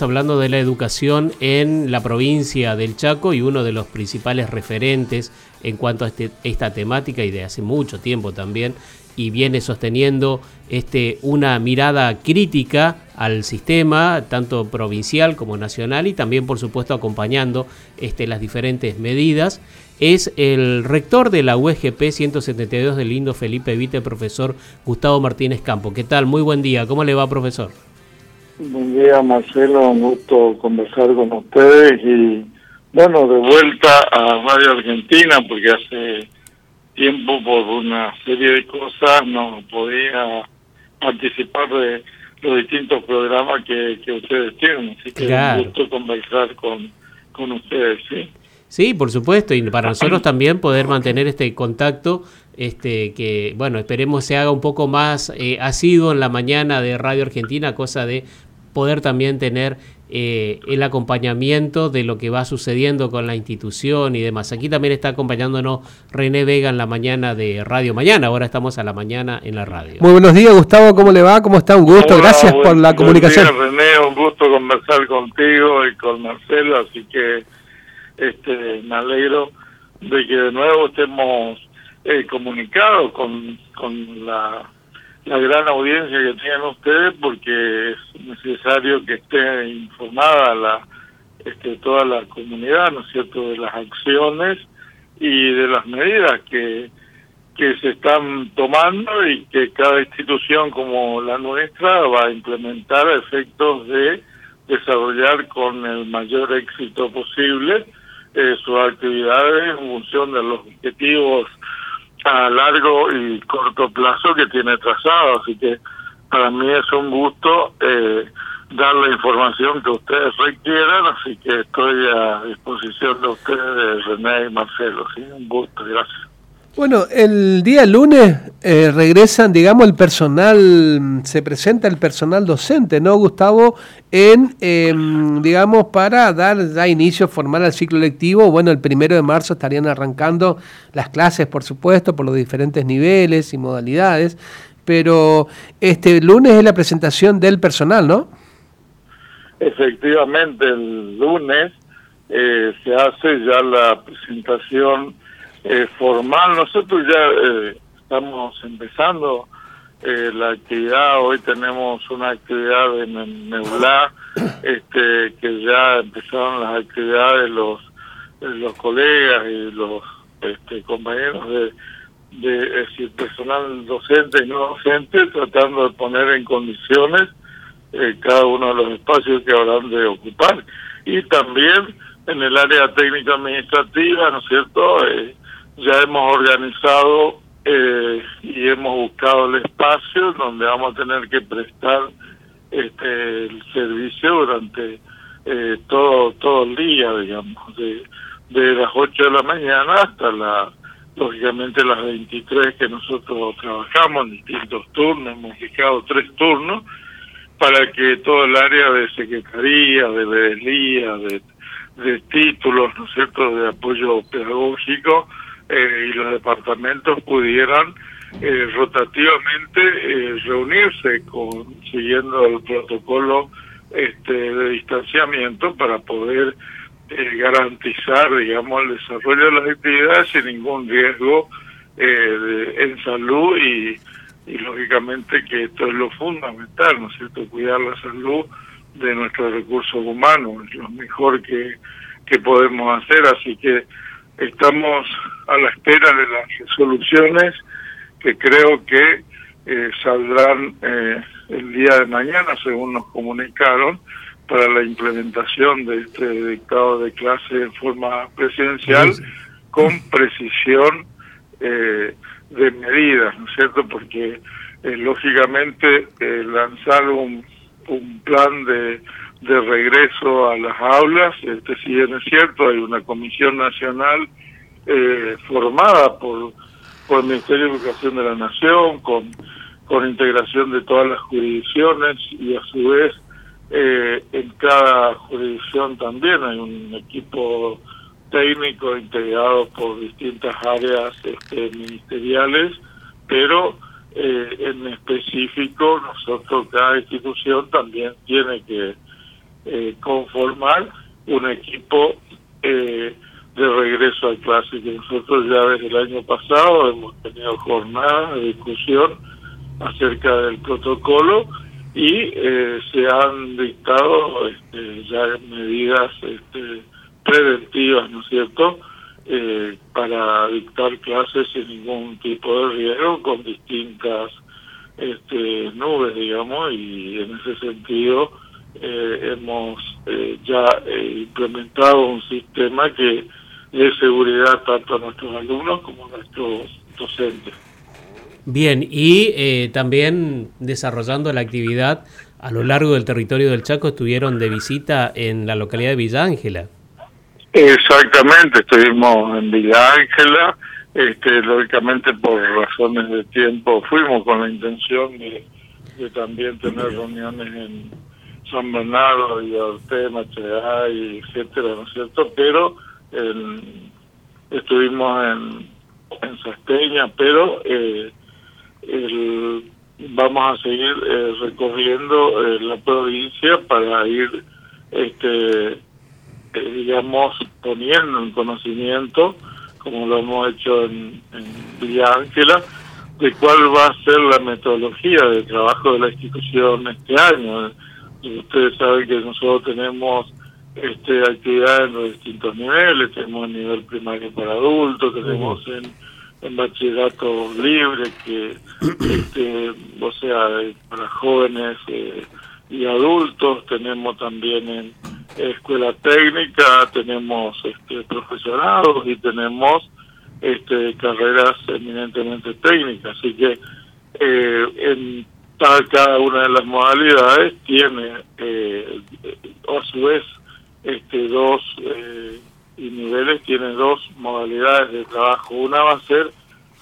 hablando de la educación en la provincia del Chaco y uno de los principales referentes en cuanto a este, esta temática y de hace mucho tiempo también y viene sosteniendo este, una mirada crítica al sistema, tanto provincial como nacional, y también, por supuesto, acompañando este, las diferentes medidas, es el rector de la UGP 172 del lindo Felipe Vite, profesor Gustavo Martínez Campo. ¿Qué tal? Muy buen día. ¿Cómo le va, profesor? Buen día, Marcelo. Un gusto conversar con ustedes y, bueno, de vuelta a Radio Argentina, porque hace tiempo, por una serie de cosas, no podía participar de los distintos programas que, que ustedes tienen. Así que un gusto conversar con, con ustedes, ¿sí? Sí, por supuesto, y para nosotros también poder mantener este contacto, este que, bueno, esperemos se haga un poco más eh, asiduo en la mañana de Radio Argentina, cosa de poder también tener eh, el acompañamiento de lo que va sucediendo con la institución y demás. Aquí también está acompañándonos René Vega en la mañana de Radio Mañana, ahora estamos a la mañana en la radio. Muy buenos días Gustavo, ¿cómo le va? ¿Cómo está? Un gusto, gracias por la comunicación. Días, René, un gusto conversar contigo y con Marcelo, así que este me alegro de que de nuevo estemos eh, comunicados con, con la la gran audiencia que tienen ustedes porque es necesario que esté informada la este, toda la comunidad, ¿no es cierto?, de las acciones y de las medidas que, que se están tomando y que cada institución como la nuestra va a implementar a efectos de desarrollar con el mayor éxito posible eh, sus actividades en función de los objetivos a largo y corto plazo que tiene trazado, así que para mí es un gusto eh, dar la información que ustedes requieran, así que estoy a disposición de ustedes, René y Marcelo, ¿sí? un gusto, gracias. Bueno, el día lunes eh, regresan, digamos, el personal, se presenta el personal docente, ¿no, Gustavo? En, em, digamos, para dar ya inicio formal al ciclo lectivo. Bueno, el primero de marzo estarían arrancando las clases, por supuesto, por los diferentes niveles y modalidades. Pero este lunes es la presentación del personal, ¿no? Efectivamente, el lunes eh, se hace ya la presentación eh, formal. Nosotros ya eh, estamos empezando eh, la actividad. Hoy tenemos una actividad en Neulá, este, que ya empezaron las actividades los los colegas y los este, compañeros de, de personal docente y no docente, tratando de poner en condiciones cada uno de los espacios que habrán de ocupar. Y también en el área técnica administrativa, ¿no es cierto? Eh, ya hemos organizado eh, y hemos buscado el espacio donde vamos a tener que prestar este el servicio durante eh, todo todo el día digamos de, de las 8 de la mañana hasta la lógicamente las 23 que nosotros trabajamos en distintos turnos hemos fijado tres turnos para que todo el área de secretaría de vedelía de, de títulos no es cierto de apoyo pedagógico eh, y los departamentos pudieran eh, rotativamente eh, reunirse con siguiendo el protocolo este de distanciamiento para poder garantizar digamos el desarrollo de las actividades sin ningún riesgo en salud y, lógicamente que esto es lo fundamental no es cierto cuidar la salud de nuestros recursos humanos lo mejor que que podemos hacer así que estamos a la espera de las resoluciones que creo que eh, saldrán eh, el día de mañana, según nos comunicaron, para la implementación de este dictado de clase en forma presidencial con precisión eh, de medidas, ¿no es cierto? Porque lógicamente lanzar un, un plan de, de regreso a las aulas, este si bien es cierto, hay una comisión nacional eh, formada por, por el Ministerio de Educación de la Nación, con, con integración de todas las jurisdicciones y a su vez eh, en cada jurisdicción también hay un equipo técnico integrado por distintas áreas este, ministeriales, pero eh, en específico nosotros, cada institución también tiene que conformar un equipo de regreso a clase, que nosotros ya desde el año pasado hemos tenido jornadas de discusión acerca del protocolo y se han dictado este, ya medidas este, preventivas, ¿no es cierto?, eh, para dictar clases sin ningún tipo de riesgo, con distintas este, nubes, digamos, y en ese sentido eh, hemos eh, ya implementado un sistema que dé seguridad tanto a nuestros alumnos como a nuestros docentes. Bien, y también desarrollando la actividad a lo largo del territorio del Chaco, estuvieron de visita en la localidad de Villa Ángela. Exactamente, estuvimos en Villa Ángela, este, lógicamente por razones de tiempo fuimos con la intención de, también tener reuniones en San Bernardo, Ortega, y etcétera, ¿no es cierto? Pero estuvimos en, en Sasteña, pero eh, vamos a seguir eh, recorriendo eh, la provincia para ir este eh, digamos, poniendo en conocimiento, como lo hemos hecho en, Villa Ángela, de cuál va a ser la metodología de trabajo de la institución este año. Ustedes saben que nosotros tenemos este actividades en los distintos niveles, tenemos el nivel primario para adultos, tenemos en, en bachillerato libre, que este, o sea, para jóvenes eh, y adultos, tenemos también en escuela técnica, tenemos este, profesionados y tenemos este, carreras eminentemente técnicas. Así que eh, en cada una de las modalidades tiene eh, a su vez este, dos eh, y niveles, tiene dos modalidades de trabajo. Una va a ser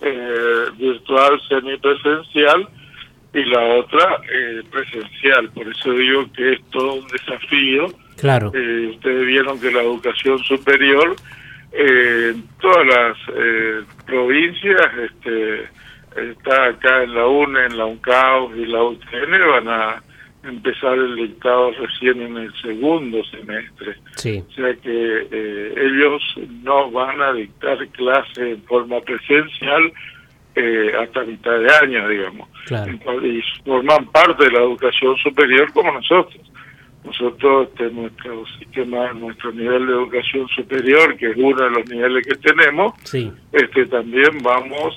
eh, virtual semipresencial y la otra eh, presencial. Por eso digo que es todo un desafío Claro. Eh, ustedes vieron que la educación superior eh, en todas las eh, provincias este, está acá en la UNE, en la UNCAO y la UTN van a empezar el dictado recién en el segundo semestre. Sí. O sea que ellos no van a dictar clase en forma presencial hasta mitad de año, digamos. Claro. Y forman parte de la educación superior como nosotros nosotros este, nuestro sistema, nuestro nivel de educación superior, que es uno de los niveles que tenemos, este también vamos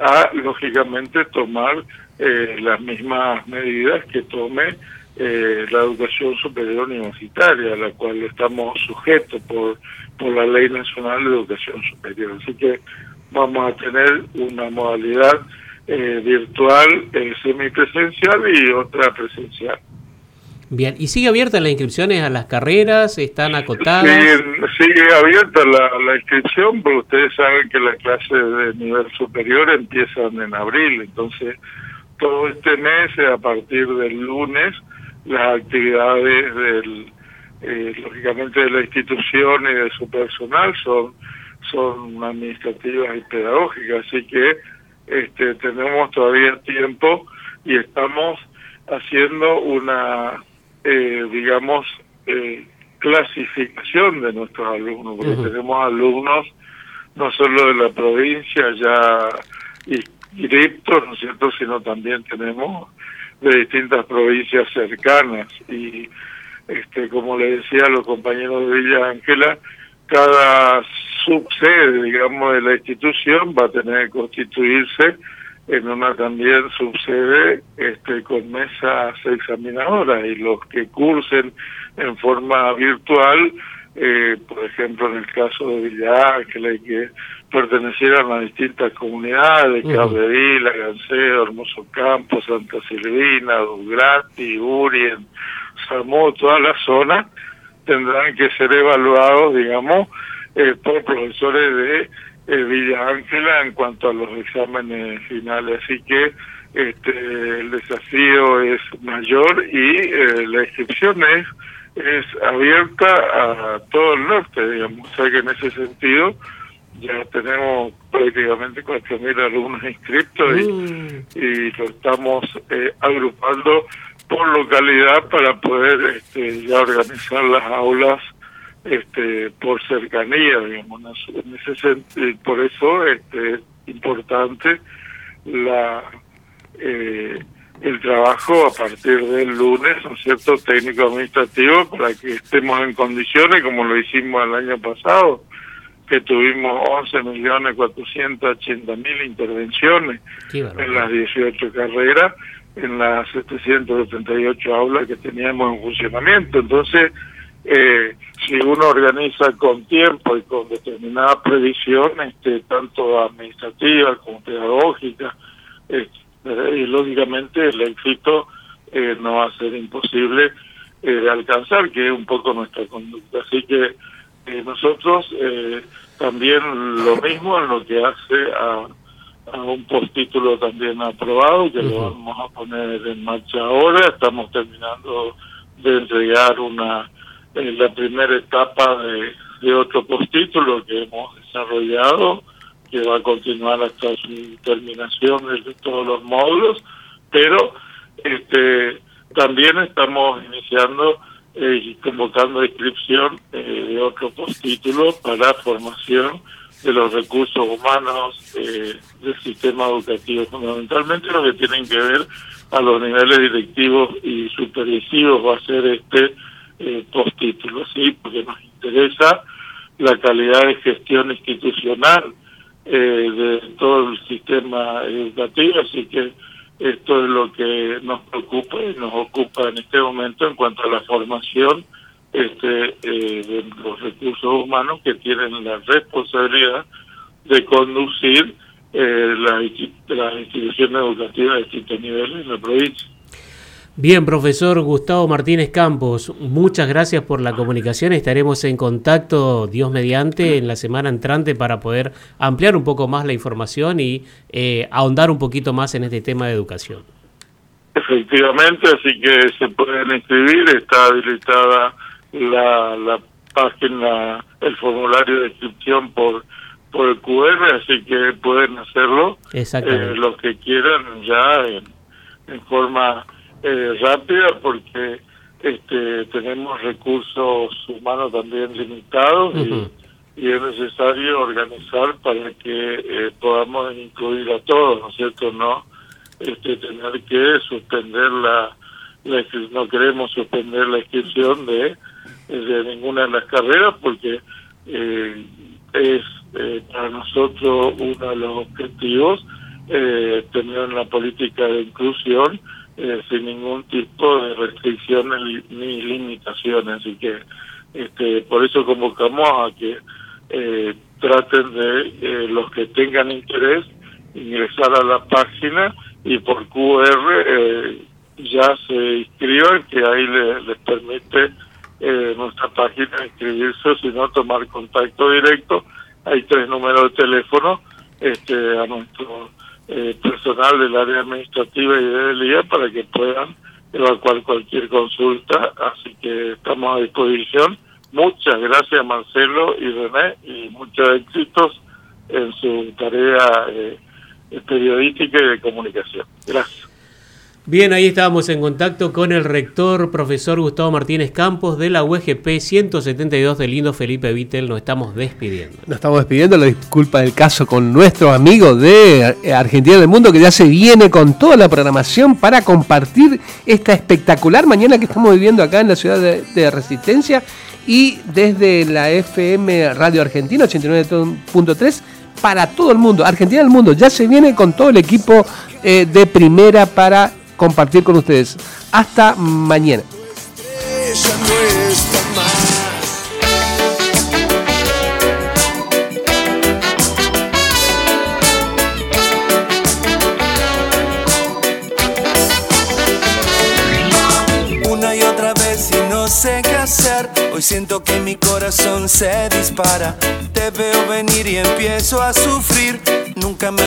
a lógicamente tomar eh, las mismas medidas que tome eh, la educación superior universitaria, a la cual estamos sujetos por, por la Ley Nacional de Educación Superior. Así que vamos a tener una modalidad eh, virtual semipresencial y otra presencial. Bien, ¿y sigue abierta las inscripciones a las carreras? ¿Están acotadas? Sí, sigue abierta la, inscripción, porque ustedes saben que las clases de nivel superior empiezan en abril, entonces todo este mes, a partir del lunes, las actividades del, eh, lógicamente de la institución y de su personal son, son administrativas y pedagógicas, así que este, tenemos todavía tiempo y estamos haciendo una eh, digamos, eh, clasificación de nuestros alumnos, porque tenemos alumnos no solo de la provincia ya inscriptos, ¿no es cierto?, sino también tenemos de distintas provincias cercanas y este como le decía a los compañeros de Villa Ángela, cada subsede, digamos, de la institución va a tener que constituirse en una también sucede este, con mesas examinadoras y los que cursen en forma virtual, eh, por ejemplo en el caso de Villa Ángela, y que pertenecieran a distintas comunidades, uh -huh. Ganseo, Hermoso Campo, Santa Silvina, Dugrati, Urien, Salmó, toda la zona, tendrán que ser evaluados, digamos, eh, por profesores de eh, Villa Ángela en cuanto a los exámenes finales. Así que este, el desafío es mayor y eh, la inscripción es, es abierta a todo el norte, digamos. O sea que en ese sentido ya tenemos prácticamente 4.000 alumnos inscritos y, mm. y lo estamos eh, agrupando por localidad para poder este, ya organizar las aulas este, por cercanía, digamos. En ese por eso este, es importante la eh, el trabajo a partir del lunes, ¿no es cierto?, técnico-administrativo, para que estemos en condiciones, como lo hicimos el año pasado, que tuvimos 11.480.000 intervenciones en las 18 carreras, en las 778 aulas que teníamos en funcionamiento. Entonces, eh, si uno organiza con tiempo y con determinada previsión, este, tanto administrativa como pedagógica, este, y lógicamente el éxito eh, no va a ser imposible eh, de alcanzar, que es un poco nuestra conducta. Así que eh, nosotros también lo mismo en lo que hace a, a un postítulo también aprobado, que lo vamos a poner en marcha ahora, estamos terminando de entregar una la primera etapa de, otro postítulo que hemos desarrollado que va a continuar hasta su terminación de todos los módulos, pero este también estamos iniciando eh, convocando inscripción eh, de otro postítulo para formación de los recursos humanos eh, del sistema educativo, fundamentalmente lo que tienen que ver a los niveles directivos y supervisivos va a ser este postítulo, sí, porque nos interesa la calidad de gestión institucional eh, de todo el sistema educativo, así que esto es lo que nos preocupa y nos ocupa en este momento en cuanto a la formación este, eh, de los recursos humanos que tienen la responsabilidad de conducir eh, las instituciones educativas de distintos niveles en la provincia. Bien, profesor Gustavo Martínez Campos, muchas gracias por la comunicación. Estaremos en contacto, Dios mediante, en la semana entrante para poder ampliar un poco más la información y eh, ahondar un poquito más en este tema de educación. Efectivamente, así que se pueden inscribir, está habilitada la, la página, el formulario de inscripción por por el QR, así que pueden hacerlo eh, los que quieran ya en, en forma eh, rápida porque este, tenemos recursos humanos también limitados y, es necesario organizar para que eh, podamos incluir a todos, ¿no es cierto? No este, tener que suspender la, no queremos suspender la inscripción de, de ninguna de las carreras porque eh, es eh, para nosotros uno de los objetivos eh, tener una política de inclusión eh, sin ningún tipo de restricciones ni limitaciones. Así que este, por eso convocamos a que eh, traten de eh, los que tengan interés ingresar a la página y por QR ya se inscriban, que ahí les permite nuestra página inscribirse, o si no tomar contacto directo. Hay tres números de teléfono este, a nuestro eh, personal del área administrativa y del IA para que puedan evacuar cualquier consulta. Así que estamos a disposición. Muchas gracias Marcelo y René y muchos éxitos en su tarea eh, periodística y de comunicación. Gracias. Bien, ahí estábamos en contacto con el rector, profesor Gustavo Martínez Campos de la UGP 172 del lindo Felipe Vittel. Nos estamos despidiendo. Nos estamos despidiendo, la disculpa del caso con nuestro amigo de Argentina del Mundo que ya se viene con toda la programación para compartir esta espectacular mañana que estamos viviendo acá en la ciudad de, Resistencia y desde la FM Radio Argentina 89.3 para todo el mundo. Argentina del Mundo ya se viene con todo el equipo eh, de primera para compartir con ustedes. Hasta mañana. Una y otra vez y no sé qué hacer. Hoy siento que mi corazón se dispara. Te veo venir y empiezo a sufrir. Nunca me